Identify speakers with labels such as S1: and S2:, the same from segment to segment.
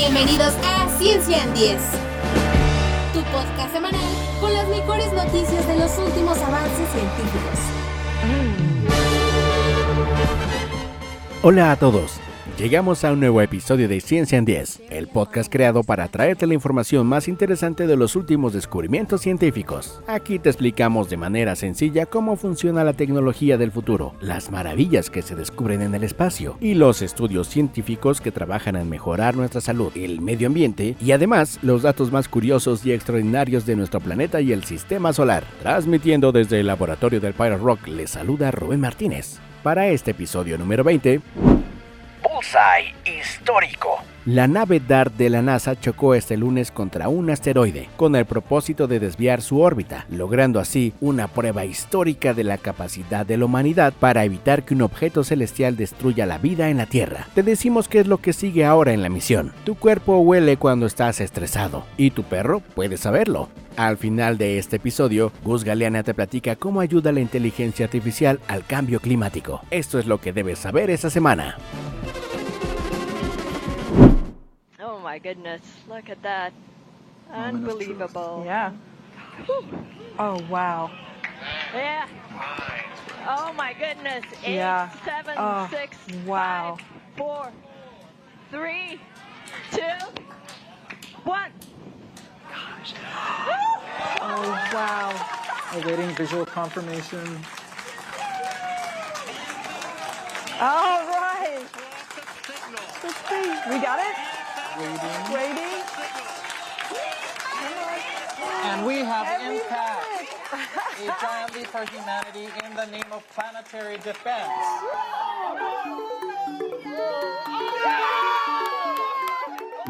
S1: Bienvenidos a Ciencia en 10, tu podcast semanal con las mejores noticias de los últimos avances científicos.
S2: Hola a todos. Llegamos a un nuevo episodio de Ciencia en 10, el podcast creado para traerte la información más interesante de los últimos descubrimientos científicos. Aquí te explicamos de manera sencilla cómo funciona la tecnología del futuro, las maravillas que se descubren en el espacio y los estudios científicos que trabajan en mejorar nuestra salud, el medio ambiente y además los datos más curiosos y extraordinarios de nuestro planeta y el sistema solar. Transmitiendo desde el laboratorio del Pirate Rock, les saluda Rubén Martínez. Para este episodio número 20,
S3: Bullseye histórico.
S2: La nave DART de la NASA chocó este lunes contra un asteroide con el propósito de desviar su órbita, logrando así una prueba histórica de la capacidad de la humanidad para evitar que un objeto celestial destruya la vida en la Tierra. Te decimos qué es lo que sigue ahora en la misión. Tu cuerpo huele cuando estás estresado y tu perro puede saberlo. Al final de este episodio, Gus Galeana te platica cómo ayuda la inteligencia artificial al cambio climático. Esto es lo que debes saber esta semana.
S4: Oh my goodness, look at that. Unbelievable.
S5: Yeah. Oh wow.
S4: Yeah. Oh my goodness. Eight,
S5: Yeah.
S4: seven,
S5: Oh,
S4: six,
S5: wow.
S4: five, four, three, two, one.
S5: Oh wow.
S6: Awaiting visual confirmation.
S5: All right. Let's see. We got it.
S6: Waiting.
S5: Waiting.
S6: And we have
S5: Every
S6: impact. A giant leap for humanity in the name of planetary defense.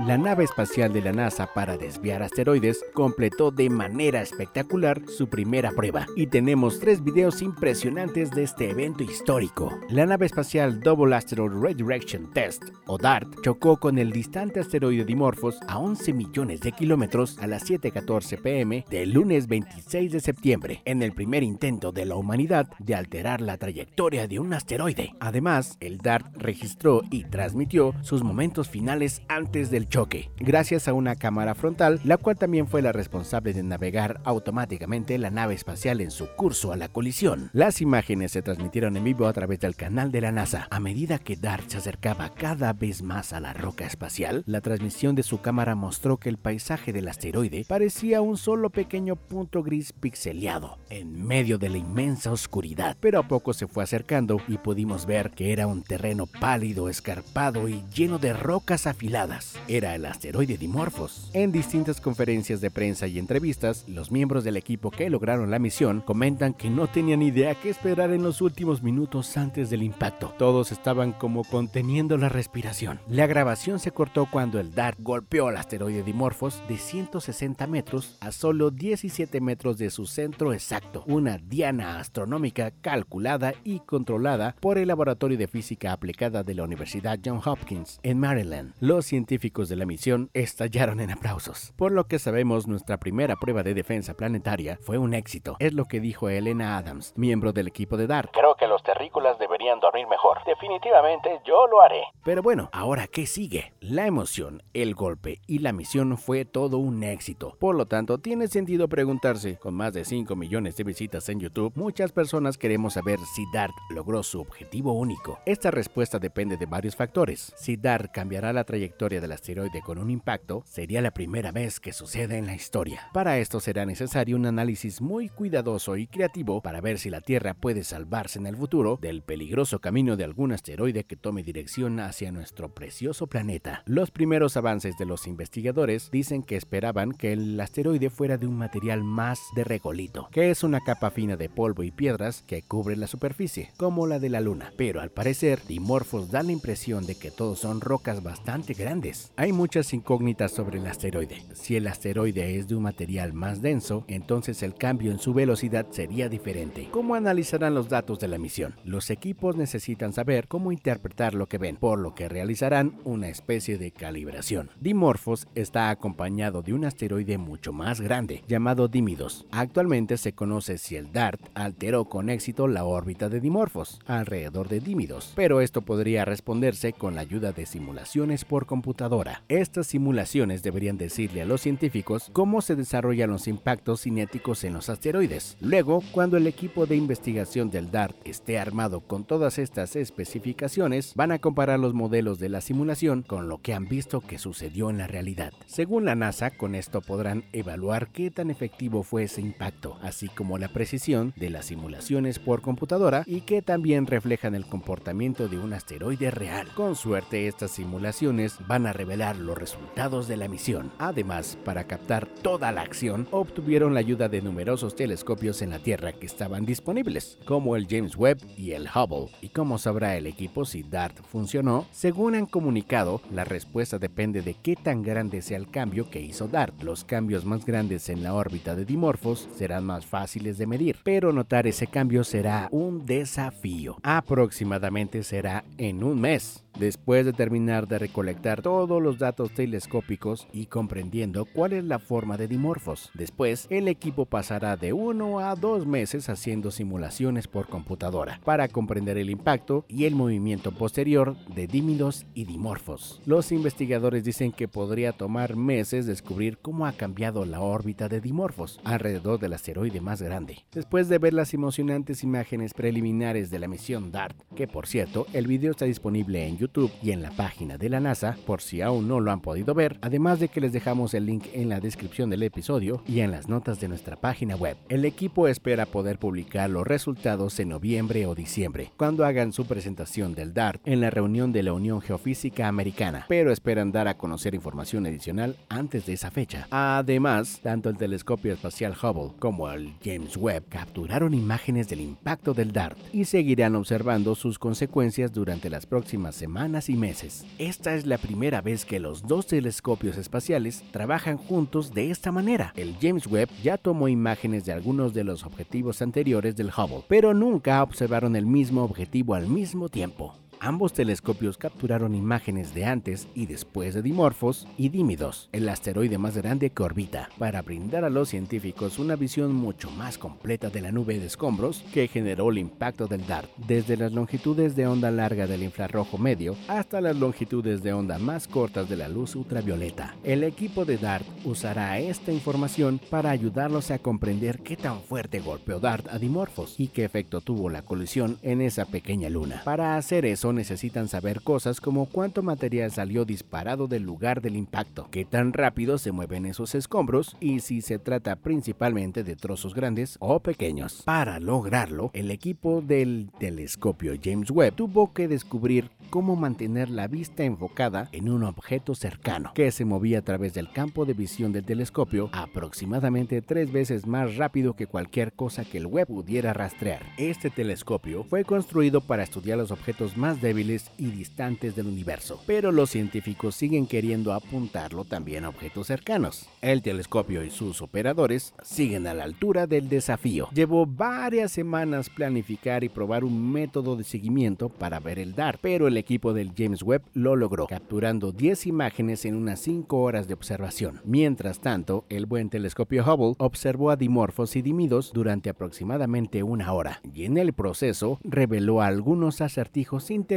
S2: La nave espacial de la NASA para desviar asteroides completó de manera espectacular su primera prueba y tenemos tres videos impresionantes de este evento histórico. La nave espacial Double Asteroid Redirection Test o DART chocó con el distante asteroide Dimorphos a 11 millones de kilómetros a las 7:14 pm del lunes 26 de septiembre en el primer intento de la humanidad de alterar la trayectoria de un asteroide. Además, el DART registró y transmitió sus momentos finales antes del choque, gracias a una cámara frontal, la cual también fue la responsable de navegar automáticamente la nave espacial en su curso a la colisión. Las imágenes se transmitieron en vivo a través del canal de la NASA. A medida que DART se acercaba cada vez más a la roca espacial, la transmisión de su cámara mostró que el paisaje del asteroide parecía un solo pequeño punto gris pixeleado en medio de la inmensa oscuridad, pero a poco se fue acercando y pudimos ver que era un terreno pálido, escarpado y lleno de rocas afiladas. Era el asteroide Dimorphos. En distintas conferencias de prensa y entrevistas, los miembros del equipo que lograron la misión comentan que no tenían idea qué esperar en los últimos minutos antes del impacto. Todos estaban como conteniendo la respiración. La grabación se cortó cuando el DART golpeó al asteroide Dimorphos de 160 metros a solo 17 metros de su centro exacto, una diana astronómica calculada y controlada por el Laboratorio de Física Aplicada de la Universidad Johns Hopkins en Maryland. Los científicos de la misión estallaron en aplausos. Por lo que sabemos, nuestra primera prueba de defensa planetaria fue un éxito, es lo que dijo Elena Adams, miembro del equipo de DART.
S3: Creo que los terrícolas deberían dormir mejor. Definitivamente yo lo haré.
S2: Pero bueno, ahora qué sigue? La emoción, el golpe y la misión fue todo un éxito. Por lo tanto, tiene sentido preguntarse, con más de 5 millones de visitas en YouTube, muchas personas queremos saber si DART logró su objetivo único. Esta respuesta depende de varios factores. Si DART cambiará la trayectoria del asteroide con un impacto, sería la primera vez que sucede en la historia. Para esto será necesario un análisis muy cuidadoso y creativo para ver si la Tierra puede salvarse en el futuro del peligroso camino de algún asteroide que tome dirección hacia nuestro precioso planeta. Los primeros avances de los investigadores dicen que esperaban que el asteroide fuera de un material más de regolito, que es una capa fina de polvo y piedras que cubre la superficie, como la de la Luna. Pero al parecer, Dimorphos da la impresión de que todos son rocas bastante grandes. Hay muchas incógnitas sobre el asteroide. Si el asteroide es de un material más denso, entonces el cambio en su velocidad sería diferente. ¿Cómo analizarán los datos de la misión? Los equipos necesitan saber cómo interpretar lo que ven, por lo que realizarán una especie de calibración. Dimorphos está acompañado de un asteroide mucho más grande, llamado Dimidos. Actualmente se conoce si el DART alteró con éxito la órbita de Dimorphos, alrededor de Dimidos, pero esto podría responderse con la ayuda de simulaciones por computadora. Estas simulaciones deberían decirle a los científicos cómo se desarrollan los impactos cinéticos en los asteroides. Luego, cuando el equipo de investigación del DART esté armado con todas estas especificaciones, van a comparar los modelos de la simulación con lo que han visto que sucedió en la realidad. Según la NASA, con esto podrán evaluar qué tan efectivo fue ese impacto, así como la precisión de las simulaciones por computadora y que también reflejan el comportamiento de un asteroide real. Con suerte, estas simulaciones van a revelar los resultados de la misión. Además, para captar toda la acción, obtuvieron la ayuda de numerosos telescopios en la Tierra que estaban disponibles, como el James Webb y el Hubble. ¿Y cómo sabrá el equipo si DART funcionó? Según han comunicado, la respuesta depende de qué tan grande sea el cambio que hizo DART. Los cambios más grandes en la órbita de Dimorphos serán más fáciles de medir, pero notar ese cambio será un desafío. Aproximadamente será en un mes. Después de terminar de recolectar todos los datos telescópicos y comprendiendo cuál es la forma de Dimorphos, después el equipo pasará de uno a dos meses haciendo simulaciones por computadora para comprender el impacto y el movimiento posterior de Dímidos y Dimorphos. Los investigadores dicen que podría tomar meses descubrir cómo ha cambiado la órbita de Dimorphos alrededor del asteroide más grande. Después de ver las emocionantes imágenes preliminares de la misión DART, que por cierto el video está disponible en YouTube y en la página de la NASA por si aún no lo han podido ver, además de que les dejamos el link en la descripción del episodio y en las notas de nuestra página web. El equipo espera poder publicar los resultados en noviembre o diciembre, cuando hagan su presentación del DART en la reunión de la Unión Geofísica Americana, pero esperan dar a conocer información adicional antes de esa fecha. Además, tanto el telescopio espacial Hubble como el James Webb capturaron imágenes del impacto del DART y seguirán observando sus consecuencias durante las próximas semanas y meses. Esta es la primera vez que los dos telescopios espaciales trabajan juntos de esta manera. El James Webb ya tomó imágenes de algunos de los objetivos anteriores del Hubble, pero nunca observaron el mismo objetivo al mismo tiempo. Ambos telescopios capturaron imágenes de antes y después de Dimorphos y Dímidos, el asteroide más grande que orbita, para brindar a los científicos una visión mucho más completa de la nube de escombros que generó el impacto del DART, desde las longitudes de onda larga del infrarrojo medio hasta las longitudes de onda más cortas de la luz ultravioleta. El equipo de DART usará esta información para ayudarlos a comprender qué tan fuerte golpeó DART a Dimorphos y qué efecto tuvo la colisión en esa pequeña luna. Para hacer eso necesitan saber cosas como cuánto material salió disparado del lugar del impacto, qué tan rápido se mueven esos escombros y si se trata principalmente de trozos grandes o pequeños. Para lograrlo, el equipo del telescopio James Webb tuvo que descubrir cómo mantener la vista enfocada en un objeto cercano, que se movía a través del campo de visión del telescopio aproximadamente tres veces más rápido que cualquier cosa que el Webb pudiera rastrear. Este telescopio fue construido para estudiar los objetos más débiles y distantes del universo, pero los científicos siguen queriendo apuntarlo también a objetos cercanos. El telescopio y sus operadores siguen a la altura del desafío. Llevó varias semanas planificar y probar un método de seguimiento para ver el DART, pero el equipo del James Webb lo logró, capturando 10 imágenes en unas 5 horas de observación. Mientras tanto, el buen telescopio Hubble observó a Dimorphos y Dimidos durante aproximadamente una hora, y en el proceso reveló algunos acertijos interesantes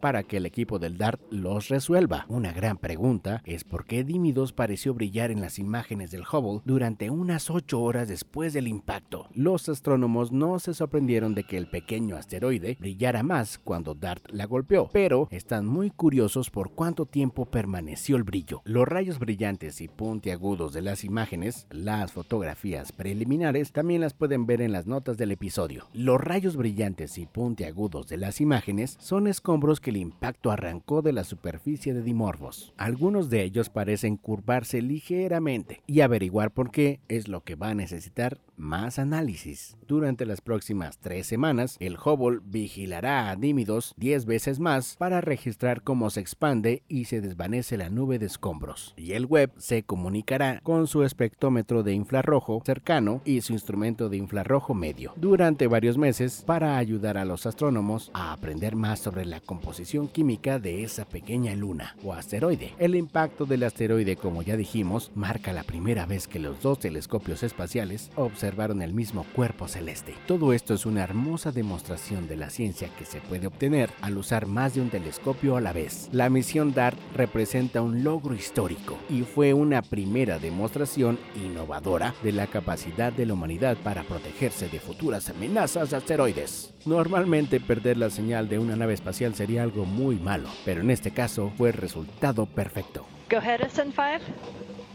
S2: para que el equipo del DART los resuelva. Una gran pregunta es por qué Dimidos pareció brillar en las imágenes del Hubble durante unas 8 horas después del impacto. Los astrónomos no se sorprendieron de que el pequeño asteroide brillara más cuando DART la golpeó, pero están muy curiosos por cuánto tiempo permaneció el brillo. Los rayos brillantes y puntiagudos de las imágenes, las fotografías preliminares, también las pueden ver en las notas del episodio. Los rayos brillantes y puntiagudos de las imágenes son escombros que el impacto arrancó de la superficie de Dimorphos. Algunos de ellos parecen curvarse ligeramente y averiguar por qué es lo que va a necesitar más análisis. Durante las próximas tres semanas, el Hubble vigilará a Dímidos 10 veces más para registrar cómo se expande y se desvanece la nube de escombros. Y el Webb se comunicará con su espectrómetro de infrarrojo cercano y su instrumento de infrarrojo medio durante varios meses para ayudar a los astrónomos a aprender más sobre la composición química de esa pequeña luna o asteroide. El impacto del asteroide, como ya dijimos, marca la primera vez que los dos telescopios espaciales observaron el mismo cuerpo celeste. Todo esto es una hermosa demostración de la ciencia que se puede obtener al usar más de un telescopio a la vez. La misión DART representa un logro histórico y fue una primera demostración innovadora de la capacidad de la humanidad para protegerse de futuras amenazas de asteroides. Normalmente perder la señal de una nave espacial sería algo muy malo, pero en este caso fue el resultado perfecto.
S4: Go ahead, SN5.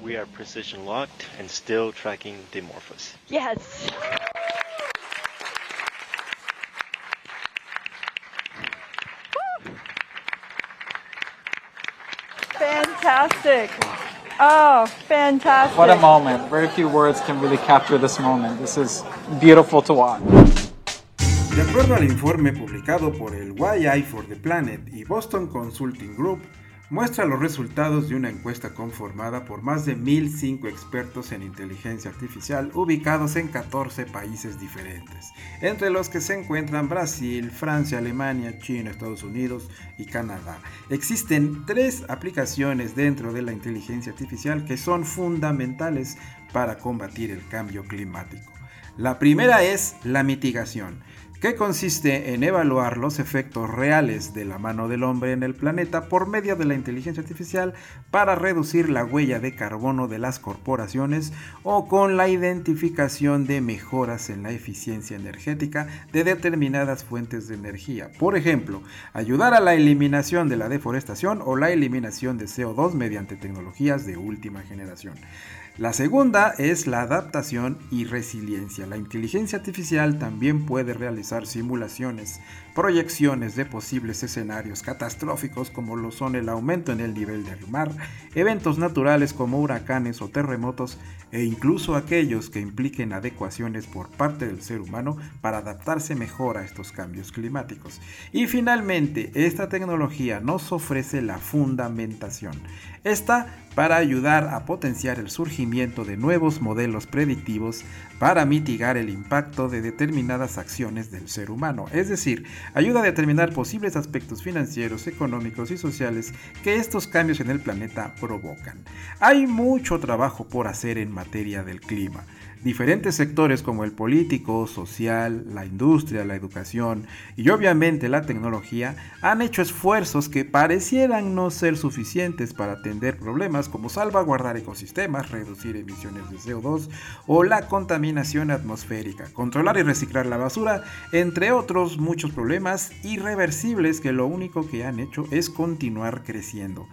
S7: We are precision locked and still tracking Dimorphos.
S4: Yes.
S5: Fantastic. Oh, fantastic.
S6: What a moment. Very few words can really capture this moment. This is beautiful to watch.
S8: Acuerdo al informe publicado por el YI for the Planet y Boston Consulting Group, muestra los resultados de una encuesta conformada por más de 1.005 expertos en inteligencia artificial ubicados en 14 países diferentes, entre los que se encuentran Brasil, Francia, Alemania, China, Estados Unidos y Canadá. Existen tres aplicaciones dentro de la inteligencia artificial que son fundamentales para combatir el cambio climático. La primera es la mitigación que consiste en evaluar los efectos reales de la mano del hombre en el planeta por medio de la inteligencia artificial para reducir la huella de carbono de las corporaciones o con la identificación de mejoras en la eficiencia energética de determinadas fuentes de energía. Por ejemplo, ayudar a la eliminación de la deforestación o la eliminación de CO2 mediante tecnologías de última generación. La segunda es la adaptación y resiliencia. La inteligencia artificial también puede realizar simulaciones, proyecciones de posibles escenarios catastróficos como lo son el aumento en el nivel del mar, eventos naturales como huracanes o terremotos e incluso aquellos que impliquen adecuaciones por parte del ser humano para adaptarse mejor a estos cambios climáticos. Y finalmente, esta tecnología nos ofrece la fundamentación. Esta para ayudar a potenciar el surgimiento de nuevos modelos predictivos para mitigar el impacto de determinadas acciones del ser humano, es decir, ayuda a determinar posibles aspectos financieros, económicos y sociales que estos cambios en el planeta provocan. Hay mucho trabajo por hacer en materia del clima. Diferentes sectores como el político, social, la industria, la educación y obviamente la tecnología han hecho esfuerzos que parecieran no ser suficientes para atender problemas como salvaguardar ecosistemas, reducir emisiones de CO2 o la contaminación atmosférica, controlar y reciclar la basura, entre otros muchos problemas irreversibles que lo único que han hecho es continuar creciendo.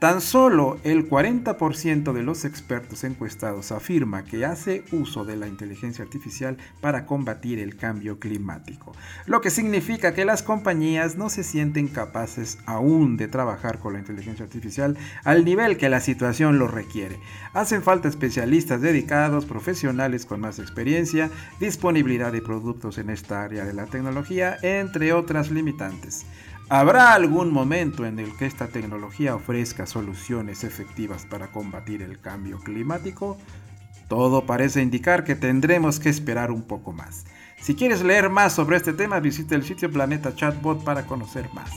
S8: Tan solo el 40% de los expertos encuestados afirma que hace uso de la inteligencia artificial para combatir el cambio climático, lo que significa que las compañías no se sienten capaces aún de trabajar con la inteligencia artificial al nivel que la situación lo requiere. Hacen falta especialistas dedicados, profesionales con más experiencia, disponibilidad de productos en esta área de la tecnología, entre otras limitantes. ¿Habrá algún momento en el que esta tecnología ofrezca soluciones efectivas para combatir el cambio climático? Todo parece indicar que tendremos que esperar un poco más. Si quieres leer más sobre este tema, visita el sitio Planeta Chatbot para conocer más.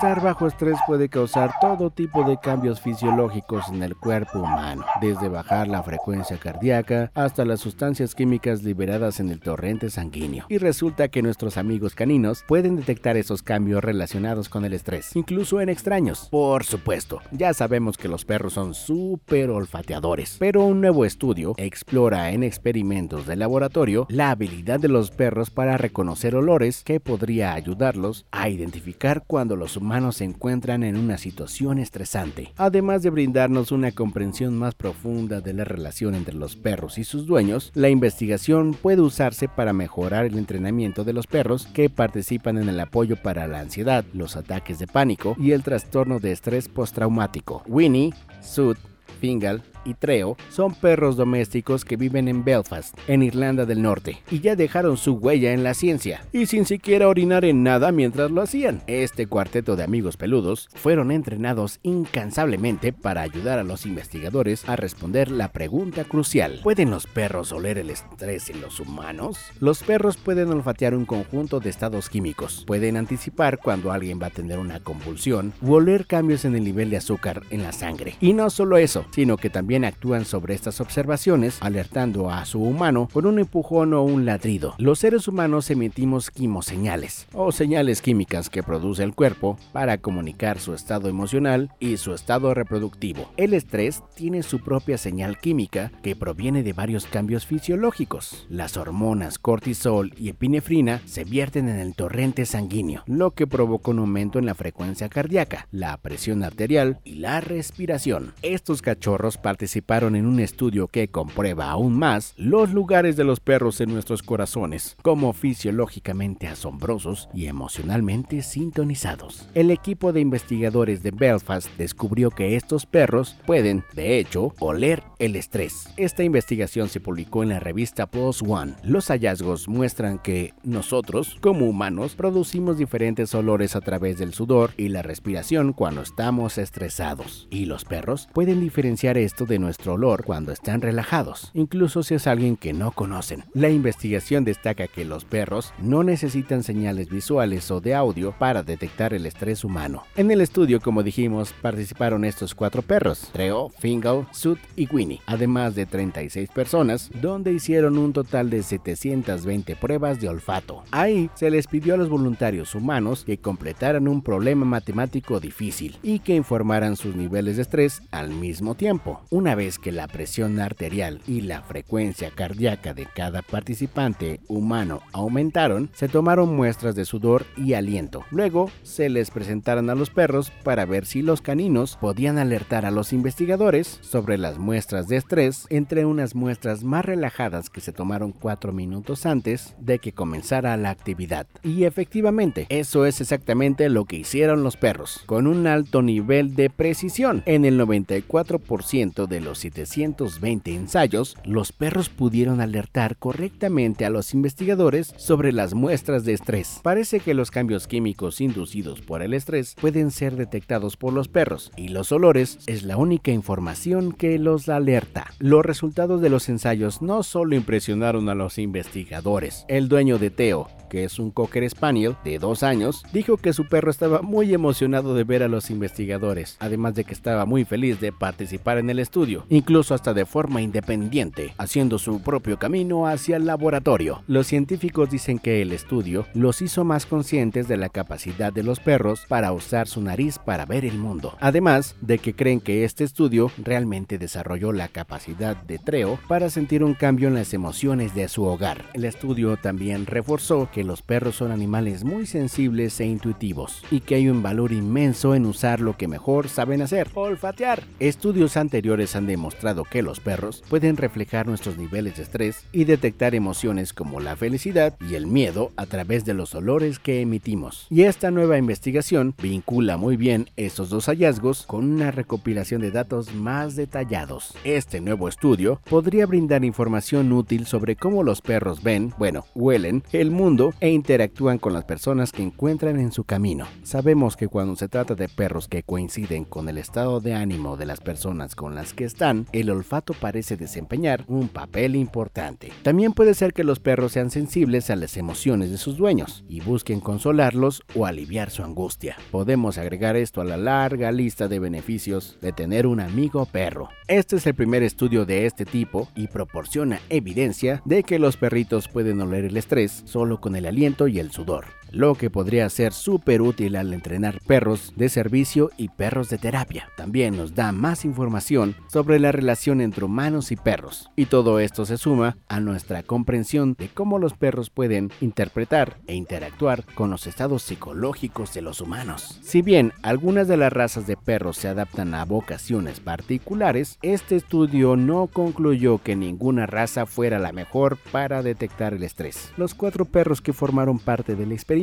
S2: Estar bajo estrés puede causar todo tipo de cambios fisiológicos en el cuerpo humano, desde bajar la frecuencia cardíaca hasta las sustancias químicas liberadas en el torrente sanguíneo. Y resulta que nuestros amigos caninos pueden detectar esos cambios relacionados con el estrés, incluso en extraños. Por supuesto, ya sabemos que los perros son súper olfateadores, pero un nuevo estudio explora en experimentos de laboratorio la habilidad de los perros para reconocer olores que podría ayudarlos a identificar cuando los humanos se encuentran en una situación estresante, además de brindarnos una comprensión más profunda de la relación entre los perros y sus dueños, la investigación puede usarse para mejorar el entrenamiento de los perros que participan en el apoyo para la ansiedad, los ataques de pánico y el trastorno de estrés postraumático. Winnie, Sud, Fingal, y Treo son perros domésticos que viven en Belfast, en Irlanda del Norte, y ya dejaron su huella en la ciencia, y sin siquiera orinar en nada mientras lo hacían. Este cuarteto de amigos peludos fueron entrenados incansablemente para ayudar a los investigadores a responder la pregunta crucial. ¿Pueden los perros oler el estrés en los humanos? Los perros pueden olfatear un conjunto de estados químicos, pueden anticipar cuando alguien va a tener una convulsión u oler cambios en el nivel de azúcar en la sangre. Y no solo eso, sino que también actúan sobre estas observaciones, alertando a su humano con un empujón o un ladrido. Los seres humanos emitimos quimoseñales, o señales químicas que produce el cuerpo para comunicar su estado emocional y su estado reproductivo. El estrés tiene su propia señal química que proviene de varios cambios fisiológicos. Las hormonas cortisol y epinefrina se vierten en el torrente sanguíneo, lo que provoca un aumento en la frecuencia cardíaca, la presión arterial y la respiración. Estos cachorros participaron en un estudio que comprueba aún más los lugares de los perros en nuestros corazones, como fisiológicamente asombrosos y emocionalmente sintonizados. El equipo de investigadores de Belfast descubrió que estos perros pueden, de hecho, oler el estrés. Esta investigación se publicó en la revista PLOS ONE. Los hallazgos muestran que nosotros, como humanos, producimos diferentes olores a través del sudor y la respiración cuando estamos estresados. Y los perros pueden diferenciar esto de nuestro olor cuando están relajados, incluso si es alguien que no conocen. La investigación destaca que los perros no necesitan señales visuales o de audio para detectar el estrés humano. En el estudio, como dijimos, participaron estos cuatro perros, Treo, Fingal, Sud y Winnie, además de 36 personas, donde hicieron un total de 720 pruebas de olfato. Ahí se les pidió a los voluntarios humanos que completaran un problema matemático difícil y que informaran sus niveles de estrés al mismo tiempo. Una vez que la presión arterial y la frecuencia cardíaca de cada participante humano aumentaron, se tomaron muestras de sudor y aliento. Luego se les presentaron a los perros para ver si los caninos podían alertar a los investigadores sobre las muestras de estrés entre unas muestras más relajadas que se tomaron cuatro minutos antes de que comenzara la actividad. Y efectivamente, eso es exactamente lo que hicieron los perros, con un alto nivel de precisión. En el 94% de los 720 ensayos, los perros pudieron alertar correctamente a los investigadores sobre las muestras de estrés. Parece que los cambios químicos inducidos por el estrés pueden ser detectados por los perros y los olores es la única información que los alerta. Los resultados de los ensayos no solo impresionaron a los investigadores. El dueño de Teo, que es un Cocker Spaniel de dos años, dijo que su perro estaba muy emocionado de ver a los investigadores, además de que estaba muy feliz de participar en el estudio, incluso hasta de forma independiente, haciendo su propio camino hacia el laboratorio. Los científicos dicen que el estudio los hizo más conscientes de la capacidad de los perros para usar su nariz para ver el mundo, además de que creen que este estudio realmente desarrolló la capacidad de Treo para sentir un cambio en las emociones de su hogar. El estudio también reforzó que los perros son animales muy sensibles e intuitivos y que hay un valor inmenso en usar lo que mejor saben hacer, olfatear. Estudios anteriores han demostrado que los perros pueden reflejar nuestros niveles de estrés y detectar emociones como la felicidad y el miedo a través de los olores que emitimos. Y esta nueva investigación vincula muy bien estos dos hallazgos con una recopilación de datos más detallados. Este nuevo estudio podría brindar información útil sobre cómo los perros ven, bueno, huelen el mundo e interactúan con las personas que encuentran en su camino. Sabemos que cuando se trata de perros que coinciden con el estado de ánimo de las personas con las que están, el olfato parece desempeñar un papel importante. También puede ser que los perros sean sensibles a las emociones de sus dueños y busquen consolarlos o aliviar su angustia. Podemos agregar esto a la larga lista de beneficios de tener un amigo perro. Este es el primer estudio de este tipo y proporciona evidencia de que los perritos pueden oler el estrés solo con el aliento y el sudor lo que podría ser súper útil al entrenar perros de servicio y perros de terapia. También nos da más información sobre la relación entre humanos y perros. Y todo esto se suma a nuestra comprensión de cómo los perros pueden interpretar e interactuar con los estados psicológicos de los humanos. Si bien algunas de las razas de perros se adaptan a vocaciones particulares, este estudio no concluyó que ninguna raza fuera la mejor para detectar el estrés. Los cuatro perros que formaron parte del experimento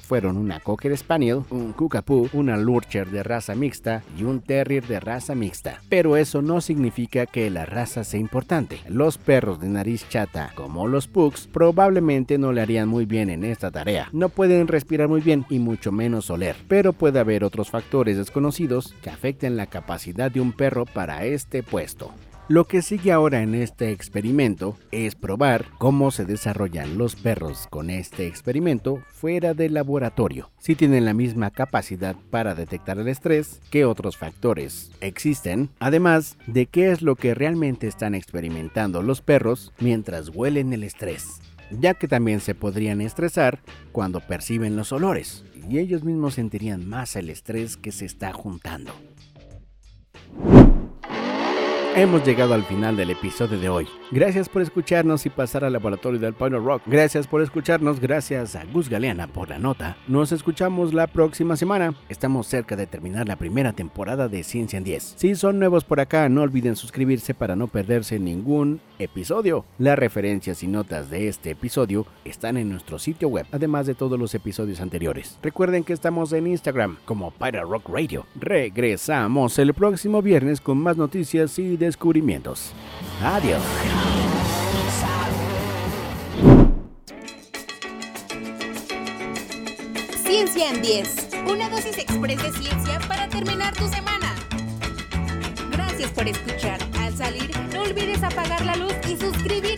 S2: fueron una Cocker Spaniel, un Cockapoo, una Lurcher de raza mixta y un Terrier de raza mixta. Pero eso no significa que la raza sea importante. Los perros de nariz chata, como los Pugs, probablemente no le harían muy bien en esta tarea. No pueden respirar muy bien y mucho menos oler, pero puede haber otros factores desconocidos que afecten la capacidad de un perro para este puesto. Lo que sigue ahora en este experimento es probar cómo se desarrollan los perros con este experimento fuera del laboratorio, si tienen la misma capacidad para detectar el estrés, qué otros factores existen, además de qué es lo que realmente están experimentando los perros mientras huelen el estrés, ya que también se podrían estresar cuando perciben los olores, y ellos mismos sentirían más el estrés que se está juntando. Hemos llegado al final del episodio de hoy. Gracias por escucharnos y pasar al laboratorio del Pino Rock. Gracias por escucharnos, gracias a Gus Galeana por la nota. Nos escuchamos la próxima semana. Estamos cerca de terminar la primera temporada de Ciencia en 10. Si son nuevos por acá, no olviden suscribirse para no perderse ningún episodio. Las referencias y notas de este episodio están en nuestro sitio web, además de todos los episodios anteriores. Recuerden que estamos en Instagram como Pirate Rock Radio. Regresamos el próximo viernes con más noticias y descubrimientos. Adiós.
S1: Ciencia en 10. Una dosis express de ciencia para terminar tu semana. Por escuchar. Al salir, no olvides apagar la luz y suscribirte.